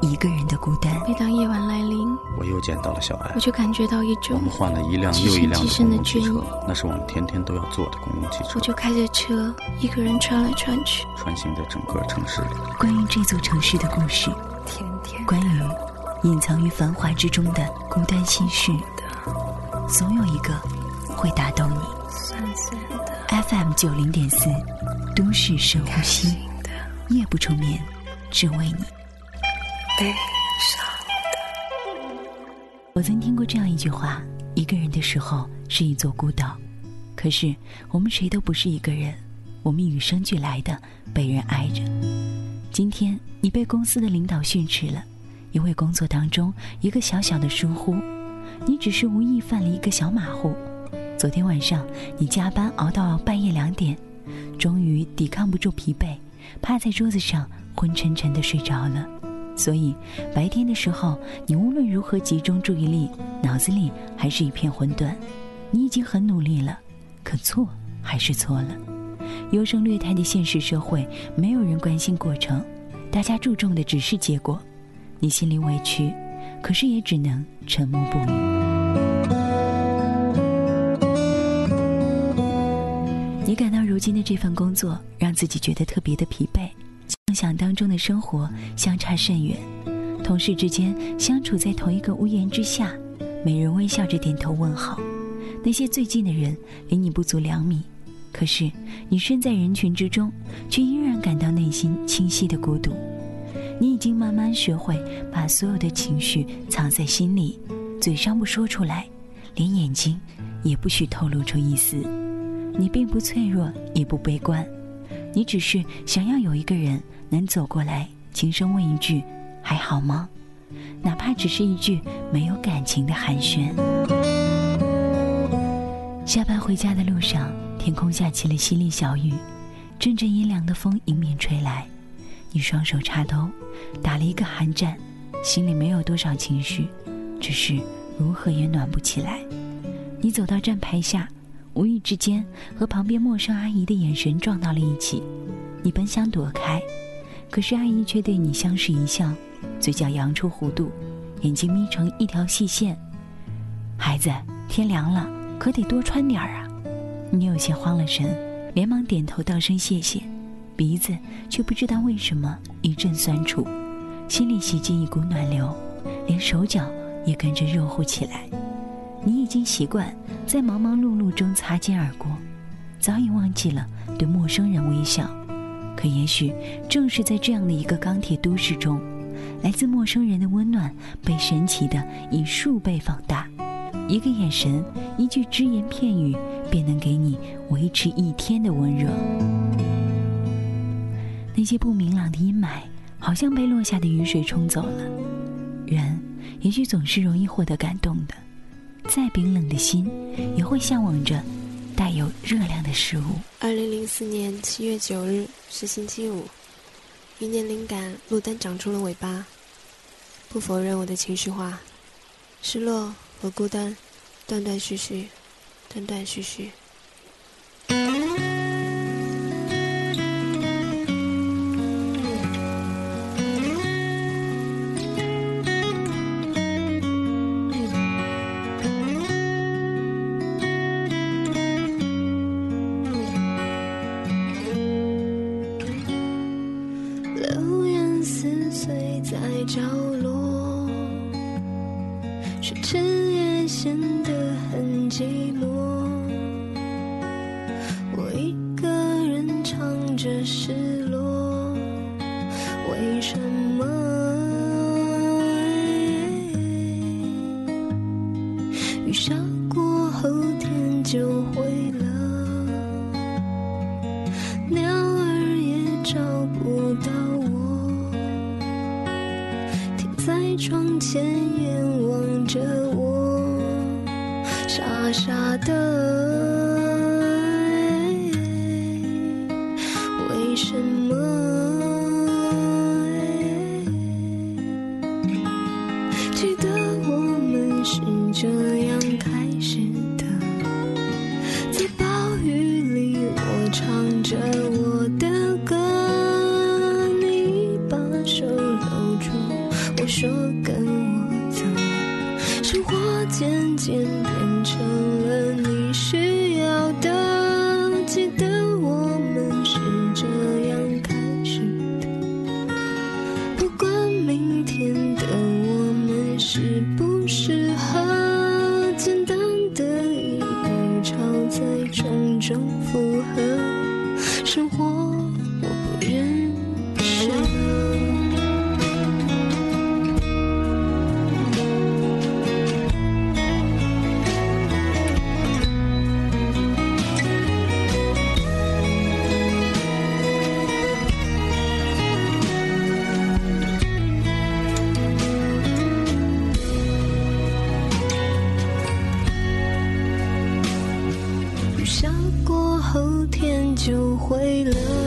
一个人的孤单。每当夜晚来临，我又见到了小艾，我就感觉到一种我们换了一辆又一辆的公共汽车，那是我们天天都要坐的公共汽车。我就开着车，一个人穿来穿去，穿行在整个城市里。关于这座城市的故事，天天关于隐藏于繁华之中的孤单心事，总有一个会打动你。酸酸的 FM 九零点四，都市深呼吸，夜不成眠，只为你。悲伤。我曾听过这样一句话：一个人的时候是一座孤岛，可是我们谁都不是一个人，我们与生俱来的被人爱着。今天你被公司的领导训斥了，因为工作当中一个小小的疏忽，你只是无意犯了一个小马虎。昨天晚上你加班熬到半夜两点，终于抵抗不住疲惫，趴在桌子上昏沉沉的睡着了。所以，白天的时候，你无论如何集中注意力，脑子里还是一片混沌。你已经很努力了，可错还是错了。优胜劣汰的现实社会，没有人关心过程，大家注重的只是结果。你心里委屈，可是也只能沉默不语。你感到如今的这份工作，让自己觉得特别的疲惫。梦想当中的生活相差甚远，同事之间相处在同一个屋檐之下，每人微笑着点头问好。那些最近的人离你不足两米，可是你身在人群之中，却依然感到内心清晰的孤独。你已经慢慢学会把所有的情绪藏在心里，嘴上不说出来，连眼睛也不许透露出一丝。你并不脆弱，也不悲观，你只是想要有一个人。能走过来，轻声问一句：“还好吗？”哪怕只是一句没有感情的寒暄。下班回家的路上，天空下起了淅沥小雨，阵阵阴凉的风迎面吹来。你双手插兜，打了一个寒战，心里没有多少情绪，只是如何也暖不起来。你走到站牌下，无意之间和旁边陌生阿姨的眼神撞到了一起，你本想躲开。可是阿姨却对你相视一笑，嘴角扬出弧度，眼睛眯成一条细线。孩子，天凉了，可得多穿点儿啊！你有些慌了神，连忙点头道声谢谢，鼻子却不知道为什么一阵酸楚，心里袭进一股暖流，连手脚也跟着热乎起来。你已经习惯在忙忙碌碌中擦肩而过，早已忘记了对陌生人微笑。可也许正是在这样的一个钢铁都市中，来自陌生人的温暖被神奇的以数倍放大。一个眼神，一句只言片语，便能给你维持一天的温热。那些不明朗的阴霾，好像被落下的雨水冲走了。人也许总是容易获得感动的，再冰冷的心，也会向往着。带有热量的食物。二零零四年七月九日是星期五，一年灵感，路灯长出了尾巴。不否认我的情绪化，失落和孤单，断断续续，断断续续。为了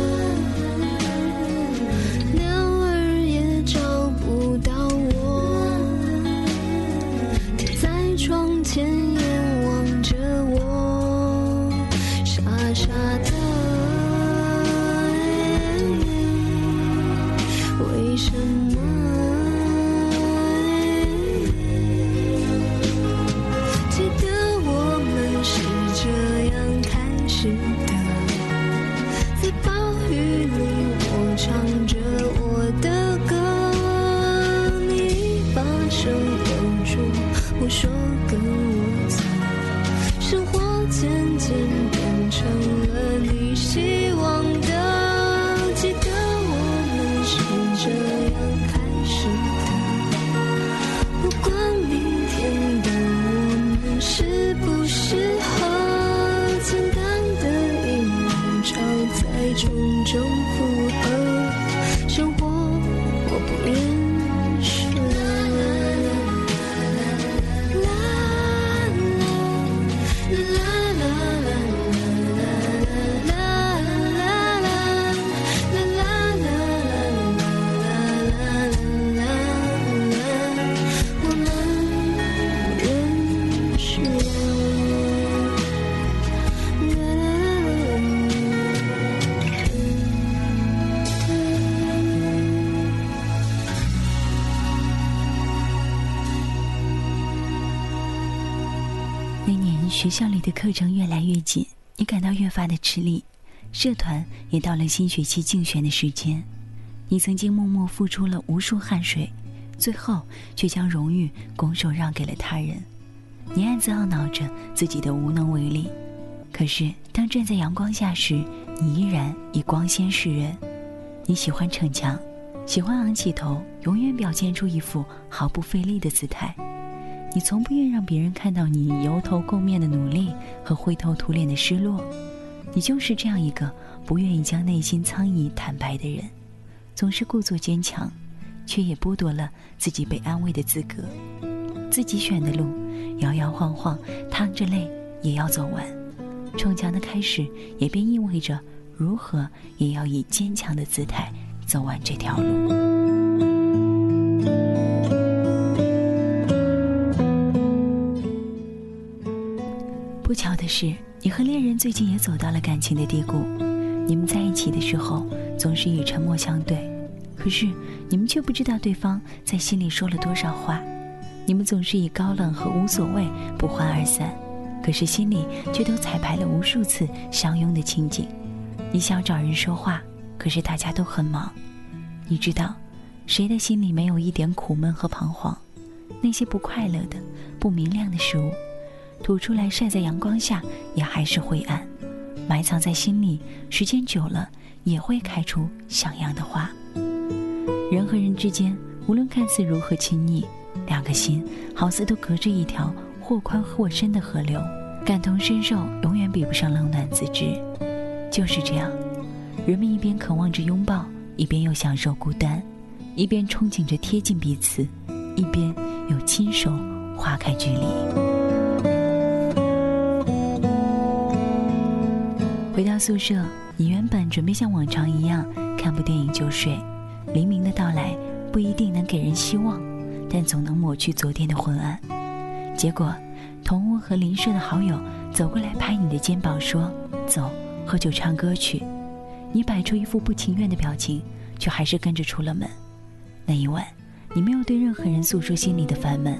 学校里的课程越来越紧，你感到越发的吃力。社团也到了新学期竞选的时间，你曾经默默付出了无数汗水，最后却将荣誉拱手让给了他人。你暗自懊恼着自己的无能为力。可是当站在阳光下时，你依然以光鲜示人。你喜欢逞强，喜欢昂起头，永远表现出一副毫不费力的姿态。你从不愿让别人看到你油头垢面的努力和灰头土脸的失落，你就是这样一个不愿意将内心苍意坦白的人，总是故作坚强，却也剥夺了自己被安慰的资格。自己选的路，摇摇晃晃，淌着泪也要走完。逞强的开始，也便意味着如何也要以坚强的姿态走完这条路。不巧的是，你和恋人最近也走到了感情的低谷。你们在一起的时候，总是以沉默相对，可是你们却不知道对方在心里说了多少话。你们总是以高冷和无所谓不欢而散，可是心里却都彩排了无数次相拥的情景。你想找人说话，可是大家都很忙。你知道，谁的心里没有一点苦闷和彷徨？那些不快乐的、不明亮的事物。吐出来晒在阳光下也还是灰暗，埋藏在心里，时间久了也会开出像样的花。人和人之间，无论看似如何亲密，两个心好似都隔着一条或宽或深的河流，感同身受永远比不上冷暖自知。就是这样，人们一边渴望着拥抱，一边又享受孤单；一边憧憬着贴近彼此，一边又亲手划开距离。回到宿舍，你原本准备像往常一样看部电影就睡，黎明的到来不一定能给人希望，但总能抹去昨天的昏暗。结果，同屋和邻舍的好友走过来拍你的肩膀说：“走，喝酒唱歌去。”你摆出一副不情愿的表情，却还是跟着出了门。那一晚，你没有对任何人诉说心里的烦闷，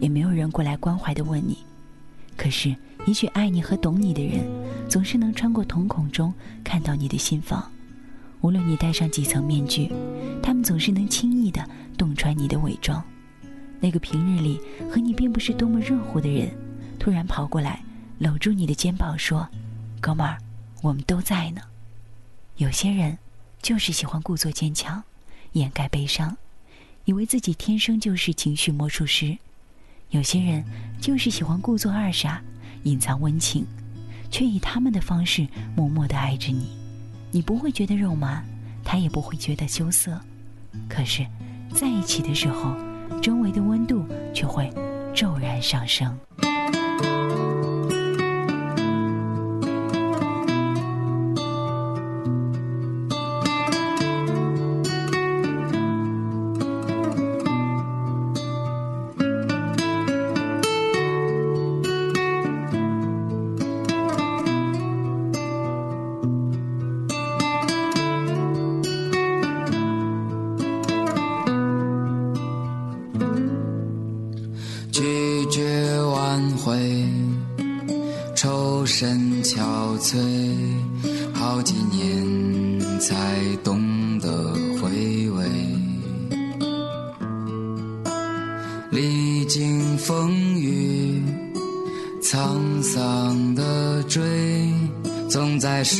也没有人过来关怀的问你。可是，一句爱你和懂你的人，总是能穿过瞳孔中看到你的心房。无论你戴上几层面具，他们总是能轻易的洞穿你的伪装。那个平日里和你并不是多么热乎的人，突然跑过来，搂住你的肩膀说：“哥们儿，我们都在呢。”有些人，就是喜欢故作坚强，掩盖悲伤，以为自己天生就是情绪魔术师。有些人就是喜欢故作二傻，隐藏温情，却以他们的方式默默的爱着你。你不会觉得肉麻，他也不会觉得羞涩。可是，在一起的时候，周围的温度却会骤然上升。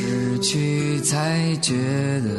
失去才觉得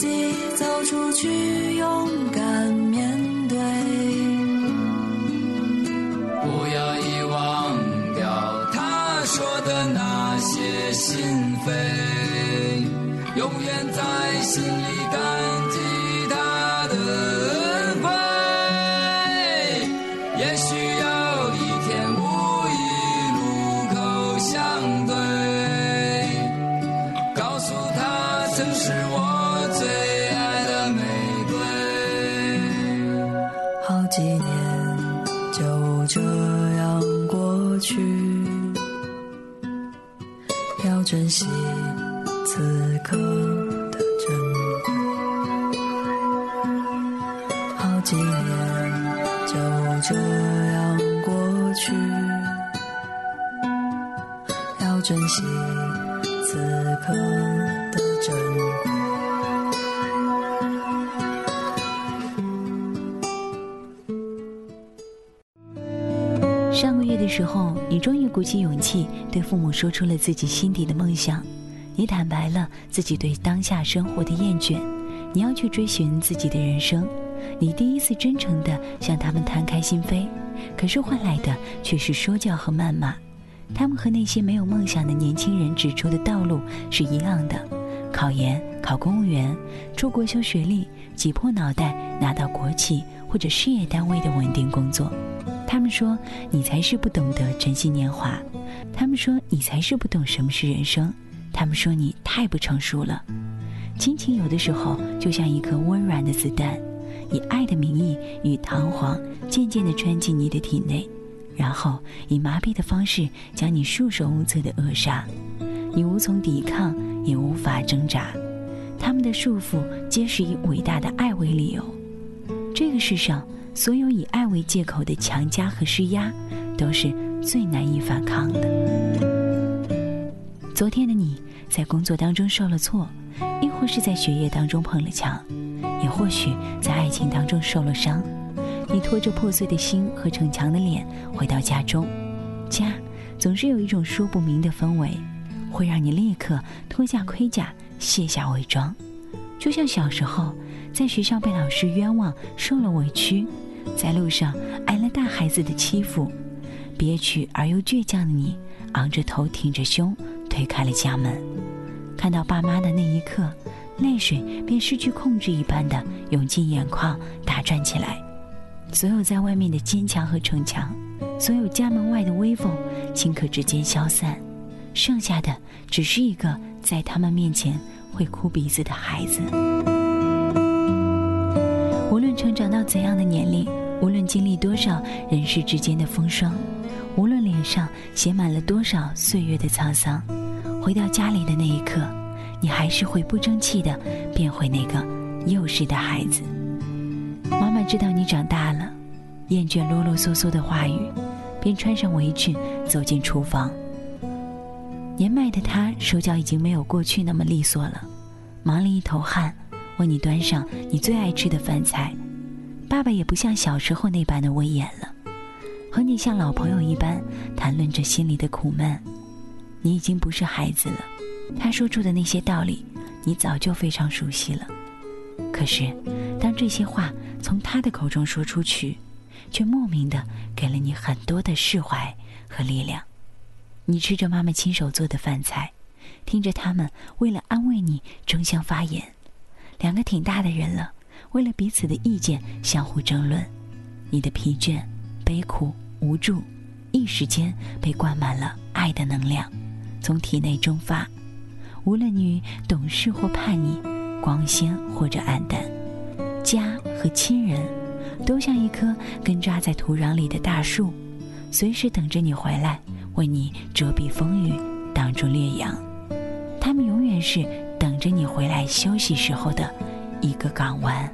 自己走出去，勇敢面对，不要遗忘掉他说的那些心扉，永远在心里。的时候，你终于鼓起勇气对父母说出了自己心底的梦想。你坦白了自己对当下生活的厌倦，你要去追寻自己的人生。你第一次真诚地向他们摊开心扉，可是换来的却是说教和谩骂。他们和那些没有梦想的年轻人指出的道路是一样的：考研、考公务员、出国修学历、挤破脑袋拿到国企或者事业单位的稳定工作。他们说你才是不懂得珍惜年华，他们说你才是不懂什么是人生，他们说你太不成熟了。亲情有的时候就像一颗温软的子弹，以爱的名义与弹簧渐渐地穿进你的体内，然后以麻痹的方式将你束手无策地扼杀，你无从抵抗，也无法挣扎。他们的束缚皆是以伟大的爱为理由。这个世上。所有以爱为借口的强加和施压，都是最难以反抗的。昨天的你在工作当中受了挫，亦或是在学业当中碰了墙，也或许在爱情当中受了伤。你拖着破碎的心和逞强的脸回到家中，家总是有一种说不明的氛围，会让你立刻脱下盔甲，卸下伪装，就像小时候。在学校被老师冤枉，受了委屈；在路上挨了大孩子的欺负，憋屈而又倔强的你，昂着头，挺着胸，推开了家门。看到爸妈的那一刻，泪水便失去控制一般的涌进眼眶，打转起来。所有在外面的坚强和逞强，所有家门外的威风，顷刻之间消散，剩下的只是一个在他们面前会哭鼻子的孩子。无论成长到怎样的年龄，无论经历多少人世之间的风霜，无论脸上写满了多少岁月的沧桑，回到家里的那一刻，你还是会不争气的变回那个幼时的孩子。妈妈知道你长大了，厌倦啰啰嗦嗦的话语，便穿上围裙走进厨房。年迈的她手脚已经没有过去那么利索了，忙了一头汗。为你端上你最爱吃的饭菜，爸爸也不像小时候那般的威严了，和你像老朋友一般谈论着心里的苦闷。你已经不是孩子了，他说出的那些道理，你早就非常熟悉了。可是，当这些话从他的口中说出去，却莫名的给了你很多的释怀和力量。你吃着妈妈亲手做的饭菜，听着他们为了安慰你争相发言。两个挺大的人了，为了彼此的意见相互争论，你的疲倦、悲苦、无助，一时间被灌满了爱的能量，从体内蒸发。无论你懂事或叛逆，光鲜或者暗淡，家和亲人，都像一棵根扎在土壤里的大树，随时等着你回来，为你遮蔽风雨，挡住烈阳。他们永远是。等着你回来休息时候的一个港湾。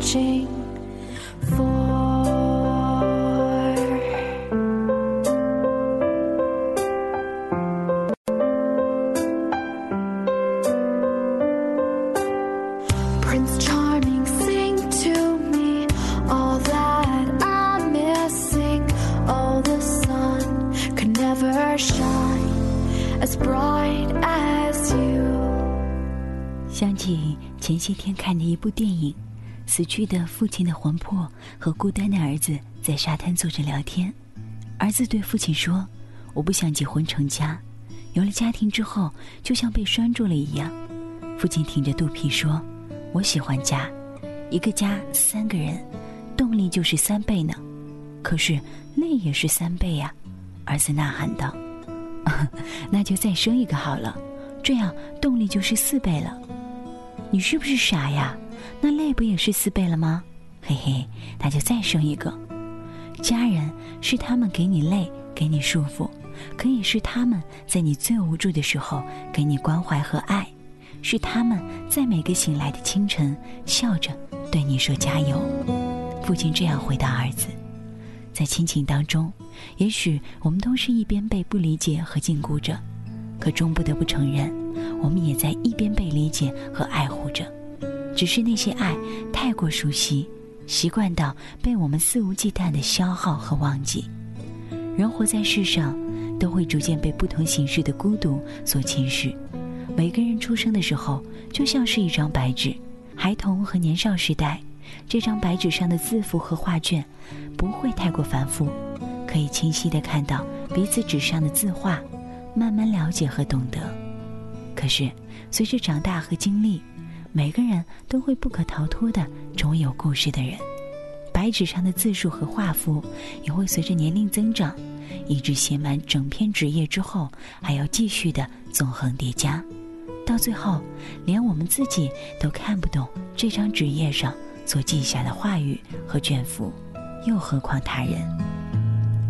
searching for. Prince Charming, sing to me all that I'm missing. Oh, the sun could never shine as bright as you. 想起前些天看的一部电影。死去的父亲的魂魄和孤单的儿子在沙滩坐着聊天。儿子对父亲说：“我不想结婚成家，有了家庭之后，就像被拴住了一样。”父亲挺着肚皮说：“我喜欢家，一个家三个人，动力就是三倍呢。可是累也是三倍呀。”儿子呐喊道：“ 那就再生一个好了，这样动力就是四倍了。你是不是傻呀？那累不也是四倍了吗？嘿嘿，那就再生一个。家人是他们给你累，给你束缚，可以是他们在你最无助的时候给你关怀和爱，是他们在每个醒来的清晨笑着对你说加油。”父亲这样回答儿子。在亲情当中，也许我们都是一边被不理解和禁锢着，可终不得不承认，我们也在一边被理解和爱护着。只是那些爱太过熟悉，习惯到被我们肆无忌惮的消耗和忘记。人活在世上，都会逐渐被不同形式的孤独所侵蚀。每个人出生的时候，就像是一张白纸，孩童和年少时代。这张白纸上的字符和画卷，不会太过繁复，可以清晰的看到彼此纸上的字画，慢慢了解和懂得。可是，随着长大和经历，每个人都会不可逃脱的成为有故事的人。白纸上的字数和画幅，也会随着年龄增长，一直写满整篇纸页之后，还要继续的纵横叠加，到最后，连我们自己都看不懂这张纸页上。所记下的话语和卷幅，又何况他人？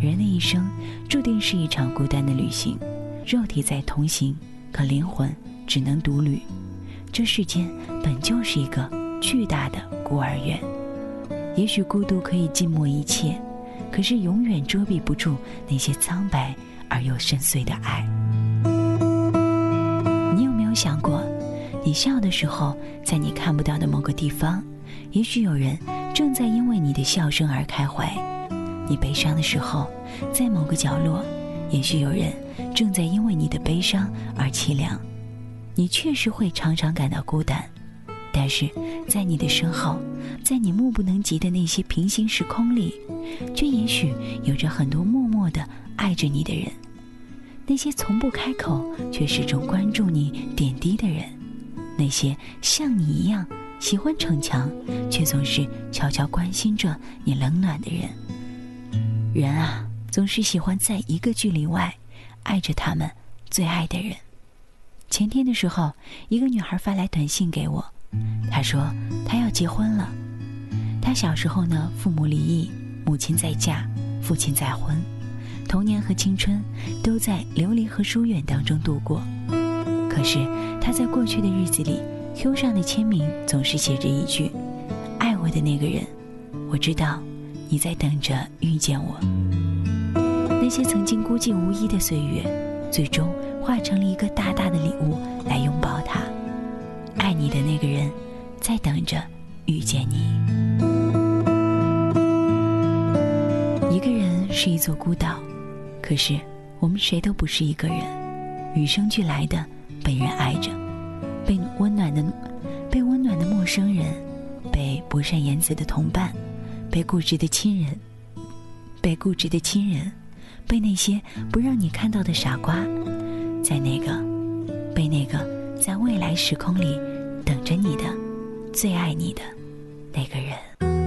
人的一生注定是一场孤单的旅行，肉体在同行，可灵魂只能独旅。这世间本就是一个巨大的孤儿院。也许孤独可以浸没一切，可是永远遮蔽不住那些苍白而又深邃的爱。你有没有想过，你笑的时候，在你看不到的某个地方？也许有人正在因为你的笑声而开怀，你悲伤的时候，在某个角落，也许有人正在因为你的悲伤而凄凉。你确实会常常感到孤单，但是在你的身后，在你目不能及的那些平行时空里，却也许有着很多默默的爱着你的人。那些从不开口却始终关注你点滴的人，那些像你一样。喜欢逞强，却总是悄悄关心着你冷暖的人。人啊，总是喜欢在一个距离外，爱着他们最爱的人。前天的时候，一个女孩发来短信给我，她说她要结婚了。她小时候呢，父母离异，母亲再嫁，父亲再婚，童年和青春都在流离和疏远当中度过。可是她在过去的日子里。Q 上的签名总是写着一句：“爱我的那个人，我知道你在等着遇见我。”那些曾经孤寂无依的岁月，最终化成了一个大大的礼物来拥抱他。爱你的那个人，在等着遇见你。一个人是一座孤岛，可是我们谁都不是一个人，与生俱来的被人爱着。被温暖的，被温暖的陌生人，被不善言辞的同伴，被固执的亲人，被固执的亲人，被那些不让你看到的傻瓜，在那个，被那个在未来时空里等着你的，最爱你的那个人。